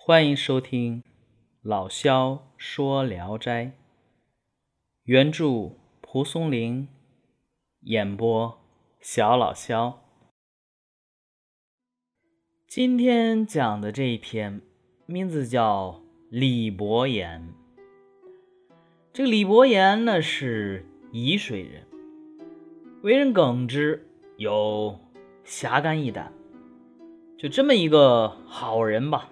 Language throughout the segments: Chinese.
欢迎收听老萧说《聊斋》，原著蒲松龄，演播小老萧。今天讲的这一篇名字叫李伯言。这个李伯言呢是沂水人，为人耿直，有侠肝义胆，就这么一个好人吧。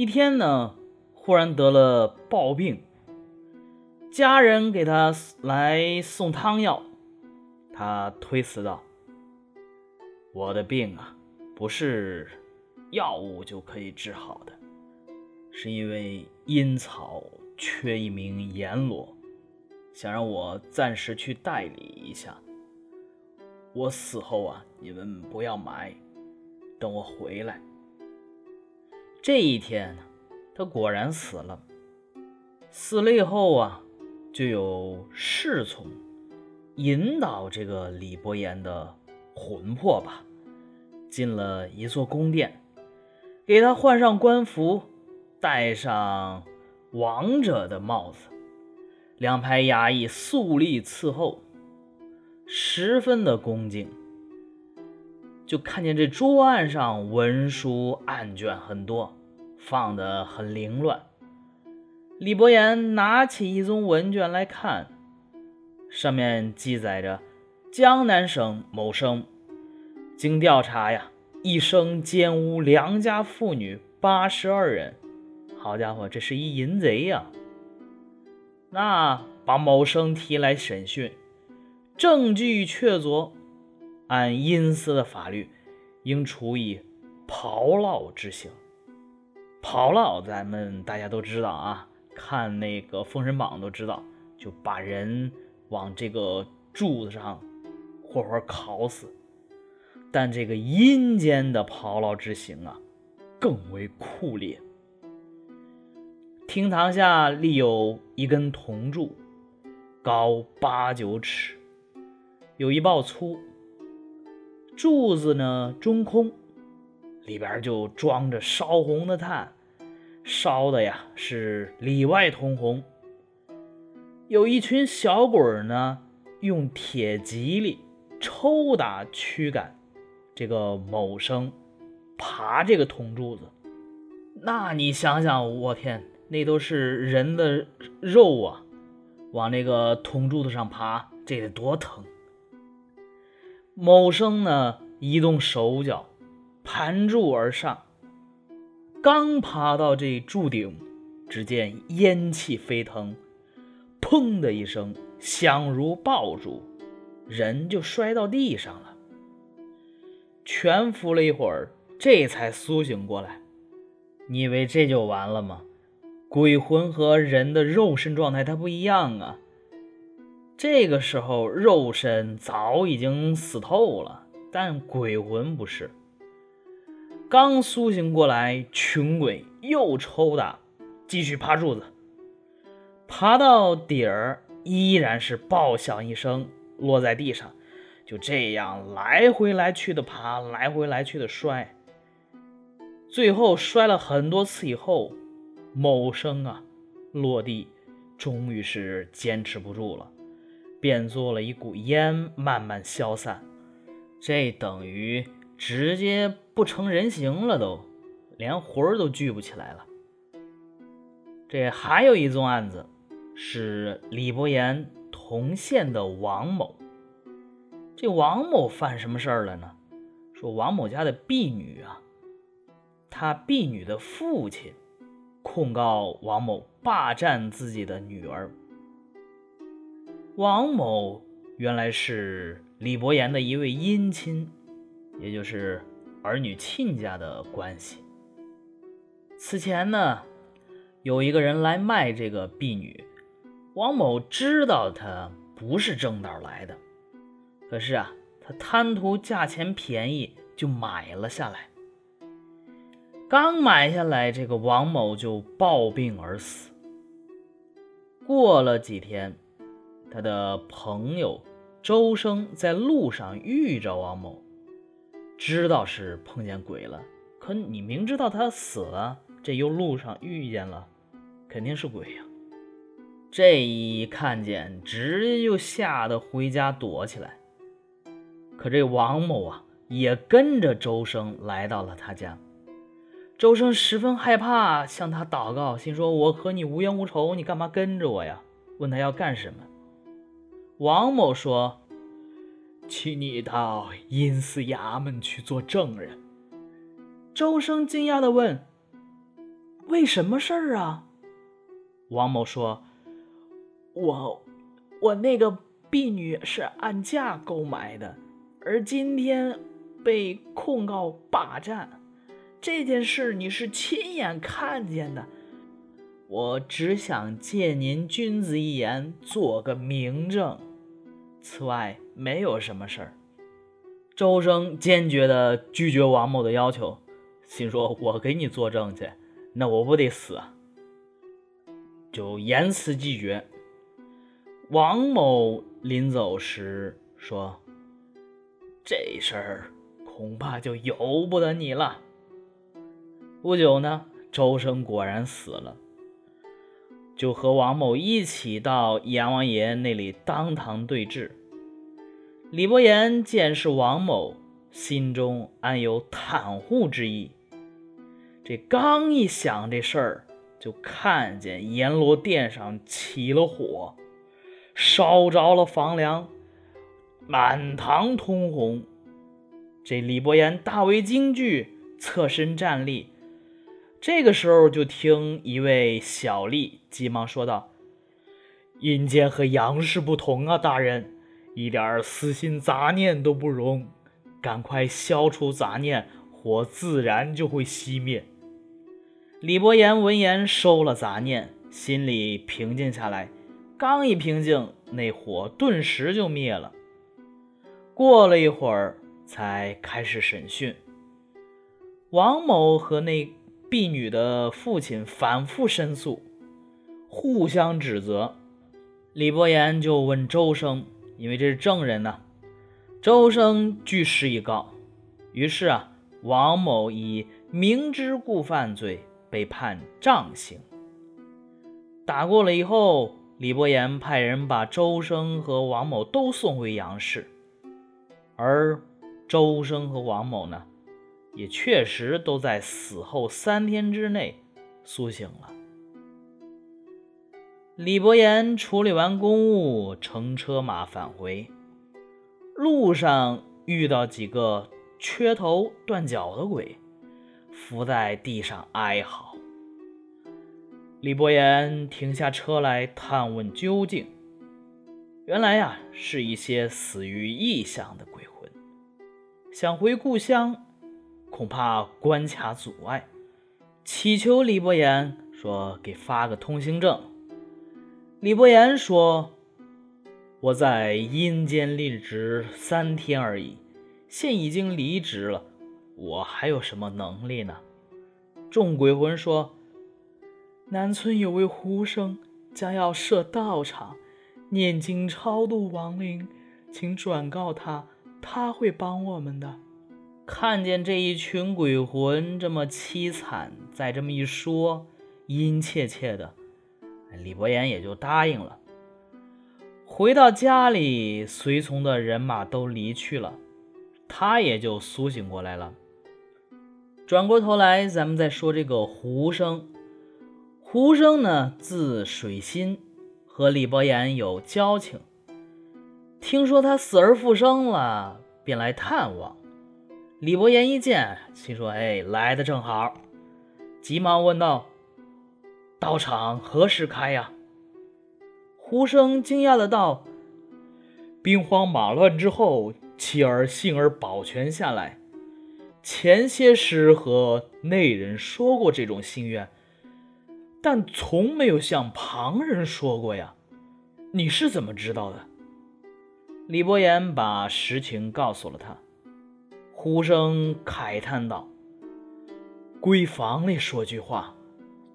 一天呢，忽然得了暴病，家人给他来送汤药，他推辞道：“我的病啊，不是药物就可以治好的，是因为阴曹缺一名阎罗，想让我暂时去代理一下。我死后啊，你们不要埋，等我回来。”这一天，他果然死了。死了以后啊，就有侍从引导这个李伯言的魂魄吧，进了一座宫殿，给他换上官服，戴上王者的帽子，两排衙役肃立伺候，十分的恭敬。就看见这桌案上文书案卷很多，放得很凌乱。李伯言拿起一宗文卷来看，上面记载着江南省某生，经调查呀，一生奸污良家妇女八十二人。好家伙，这是一淫贼呀！那把某生提来审讯，证据确凿。按阴司的法律，应处以炮烙之刑。炮烙，咱们大家都知道啊，看那个《封神榜》都知道，就把人往这个柱子上活活烤死。但这个阴间的炮烙之刑啊，更为酷烈。厅堂下立有一根铜柱，高八九尺，有一抱粗。柱子呢中空，里边就装着烧红的炭，烧的呀是里外通红。有一群小鬼呢，用铁蒺藜抽打驱赶这个某生爬这个铜柱子。那你想想，我天，那都是人的肉啊，往那个铜柱子上爬，这得多疼！某生呢，移动手脚，盘柱而上。刚爬到这柱顶，只见烟气飞腾，砰的一声，响如爆竹，人就摔到地上了。全服了一会儿，这才苏醒过来。你以为这就完了吗？鬼魂和人的肉身状态它不一样啊。这个时候，肉身早已经死透了，但鬼魂不是。刚苏醒过来，穷鬼又抽打，继续爬柱子，爬到底儿依然是爆响一声，落在地上。就这样来回来去的爬，来回来去的摔，最后摔了很多次以后，某生啊落地，终于是坚持不住了。变作了一股烟，慢慢消散。这等于直接不成人形了，都连魂儿都聚不起来了。这还有一宗案子，是李伯言同县的王某。这王某犯什么事儿了呢？说王某家的婢女啊，他婢女的父亲控告王某霸占自己的女儿。王某原来是李伯言的一位姻亲，也就是儿女亲家的关系。此前呢，有一个人来卖这个婢女，王某知道他不是正道来的，可是啊，他贪图价钱便宜，就买了下来。刚买下来，这个王某就暴病而死。过了几天。他的朋友周生在路上遇着王某，知道是碰见鬼了。可你明知道他死了，这又路上遇见了，肯定是鬼呀。这一看见，直接就吓得回家躲起来。可这王某啊，也跟着周生来到了他家。周生十分害怕，向他祷告，心说：“我和你无冤无仇，你干嘛跟着我呀？”问他要干什么。王某说：“请你到阴司衙门去做证人。”周生惊讶地问：“为什么事儿啊？”王某说：“我，我那个婢女是按价购买的，而今天被控告霸占。”这件事你是亲眼看见的，我只想借您君子一言，做个明证。此外没有什么事儿。周生坚决地拒绝王某的要求，心说：“我给你作证去，那我不得死啊！”就严词拒绝。王某临走时说：“这事儿恐怕就由不得你了。”不久呢，周生果然死了，就和王某一起到阎王爷那里当堂对质。李伯言见是王某，心中暗有袒护之意。这刚一想这事儿，就看见阎罗殿上起了火，烧着了房梁，满堂通红。这李伯言大为惊惧，侧身站立。这个时候，就听一位小吏急忙说道：“阴间和阳世不同啊，大人，一点私心杂念都不容，赶快消除杂念，火自然就会熄灭。”李伯言闻言收了杂念，心里平静下来。刚一平静，那火顿时就灭了。过了一会儿，才开始审讯王某和那。婢女的父亲反复申诉，互相指责。李伯言就问周生，因为这是证人呢。周生据实以告。于是啊，王某以明知故犯罪被判杖刑。打过了以后，李伯言派人把周生和王某都送回杨氏，而周生和王某呢？也确实都在死后三天之内苏醒了。李伯言处理完公务，乘车马返回，路上遇到几个缺头断脚的鬼，伏在地上哀嚎。李伯言停下车来探问究竟，原来呀，是一些死于异乡的鬼魂，想回故乡。恐怕关卡阻碍，祈求李伯言说给发个通行证。李伯言说：“我在阴间立职三天而已，现已经离职了，我还有什么能力呢？”众鬼魂说：“南村有位狐生将要设道场，念经超度亡灵，请转告他，他会帮我们的。”看见这一群鬼魂这么凄惨，再这么一说，阴切切的，李伯言也就答应了。回到家里，随从的人马都离去了，他也就苏醒过来了。转过头来，咱们再说这个胡生。胡生呢，字水心，和李伯言有交情。听说他死而复生了，便来探望。李伯言一见，心说：“哎，来的正好。”急忙问道：“道场何时开呀？”胡生惊讶的道：“兵荒马乱之后，妻儿幸而保全下来。前些时和内人说过这种心愿，但从没有向旁人说过呀。你是怎么知道的？”李伯言把实情告诉了他。呼声慨叹道：“闺房里说句话，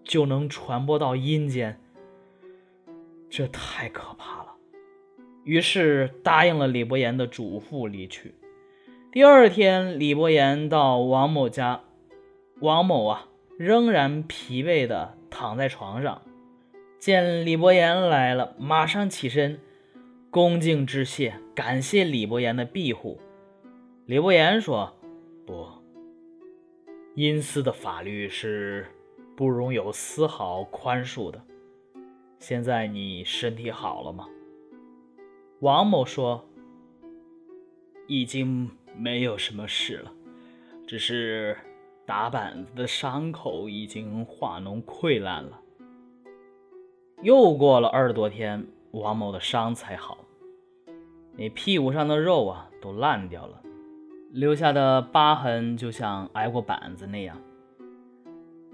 就能传播到阴间，这太可怕了。”于是答应了李伯言的嘱咐离去。第二天，李伯言到王某家，王某啊仍然疲惫地躺在床上。见李伯言来了，马上起身，恭敬致谢，感谢李伯言的庇护。李伯言说：“不，阴司的法律是不容有丝毫宽恕的。现在你身体好了吗？”王某说：“已经没有什么事了，只是打板子的伤口已经化脓溃烂了。”又过了二十多天，王某的伤才好。那屁股上的肉啊，都烂掉了，留下的疤痕就像挨过板子那样。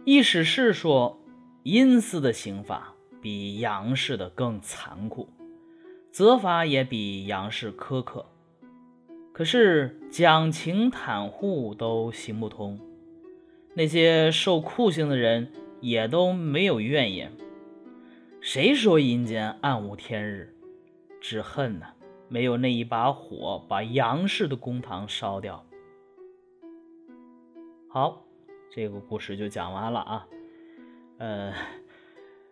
意思是说，阴司的刑法比阳世的更残酷，责罚也比阳世苛刻。可是讲情袒护都行不通，那些受酷刑的人也都没有怨言。谁说阴间暗无天日？只恨呢，没有那一把火把杨氏的公堂烧掉。好，这个故事就讲完了啊。呃，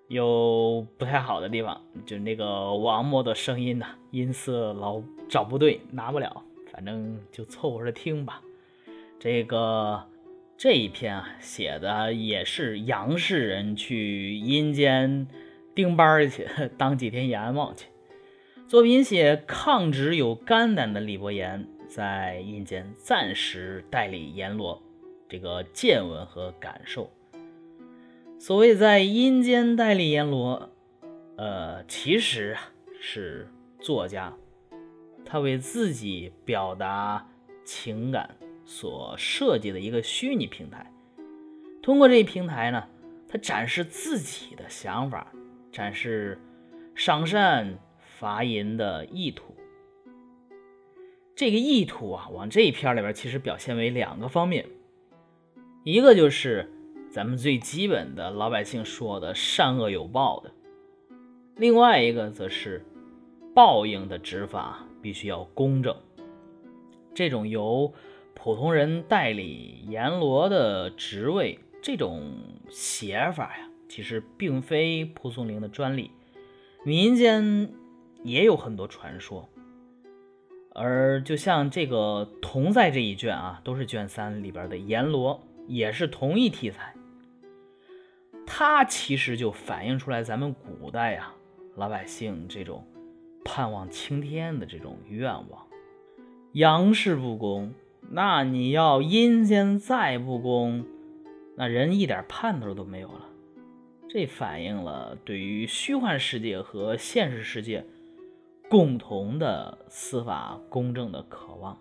有不太好的地方，就那个王默的声音呐，音色老找不对，拿不了，反正就凑合着听吧。这个这一篇啊，写的也是杨氏人去阴间。盯班去，当几天阎王去。作品写抗旨有肝胆的李伯言在阴间暂时代理阎罗，这个见闻和感受。所谓在阴间代理阎罗，呃，其实啊是作家他为自己表达情感所设计的一个虚拟平台。通过这一平台呢，他展示自己的想法。展示赏善罚淫的意图，这个意图啊，往这一篇里边其实表现为两个方面，一个就是咱们最基本的老百姓说的善恶有报的，另外一个则是报应的执法必须要公正。这种由普通人代理阎罗的职位，这种写法呀。其实并非蒲松龄的专利，民间也有很多传说。而就像这个《同在》这一卷啊，都是卷三里边的阎罗，也是同一题材。它其实就反映出来咱们古代呀老百姓这种盼望青天的这种愿望。阳世不公，那你要阴间再不公，那人一点盼头都没有了。这反映了对于虚幻世界和现实世界共同的司法公正的渴望。